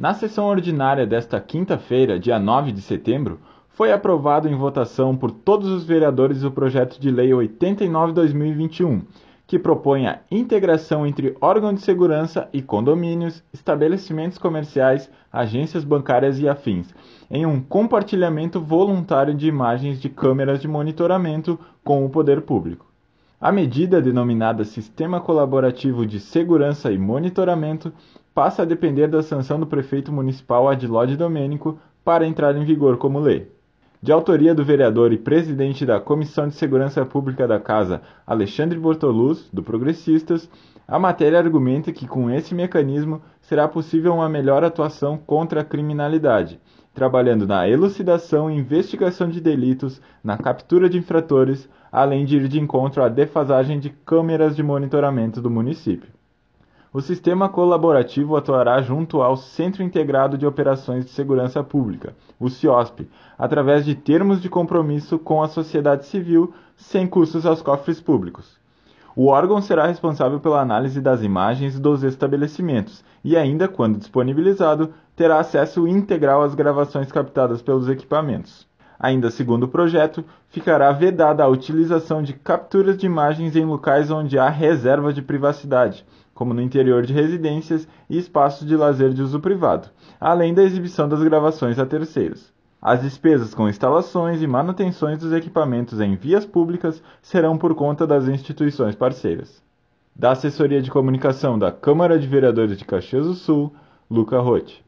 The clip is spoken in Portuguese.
Na sessão ordinária desta quinta-feira, dia 9 de setembro, foi aprovado em votação por todos os vereadores o projeto de lei 89/2021, que propõe a integração entre órgãos de segurança e condomínios, estabelecimentos comerciais, agências bancárias e afins, em um compartilhamento voluntário de imagens de câmeras de monitoramento com o poder público. A medida denominada Sistema Colaborativo de Segurança e Monitoramento passa a depender da sanção do prefeito municipal Adilode Domênico para entrar em vigor como lei de autoria do vereador e presidente da Comissão de Segurança Pública da Casa, Alexandre Bortoluz, do Progressistas, a matéria argumenta que com esse mecanismo será possível uma melhor atuação contra a criminalidade, trabalhando na elucidação e investigação de delitos, na captura de infratores, além de ir de encontro à defasagem de câmeras de monitoramento do município. O sistema colaborativo atuará junto ao Centro Integrado de Operações de Segurança Pública, o CIOSP, através de termos de compromisso com a sociedade civil, sem custos aos cofres públicos. O órgão será responsável pela análise das imagens dos estabelecimentos e, ainda quando disponibilizado, terá acesso integral às gravações captadas pelos equipamentos. Ainda segundo o projeto, ficará vedada a utilização de capturas de imagens em locais onde há reserva de privacidade, como no interior de residências e espaços de lazer de uso privado, além da exibição das gravações a terceiros. As despesas com instalações e manutenções dos equipamentos em vias públicas serão por conta das instituições parceiras. Da Assessoria de Comunicação da Câmara de Vereadores de Caxias do Sul, Luca Rotti.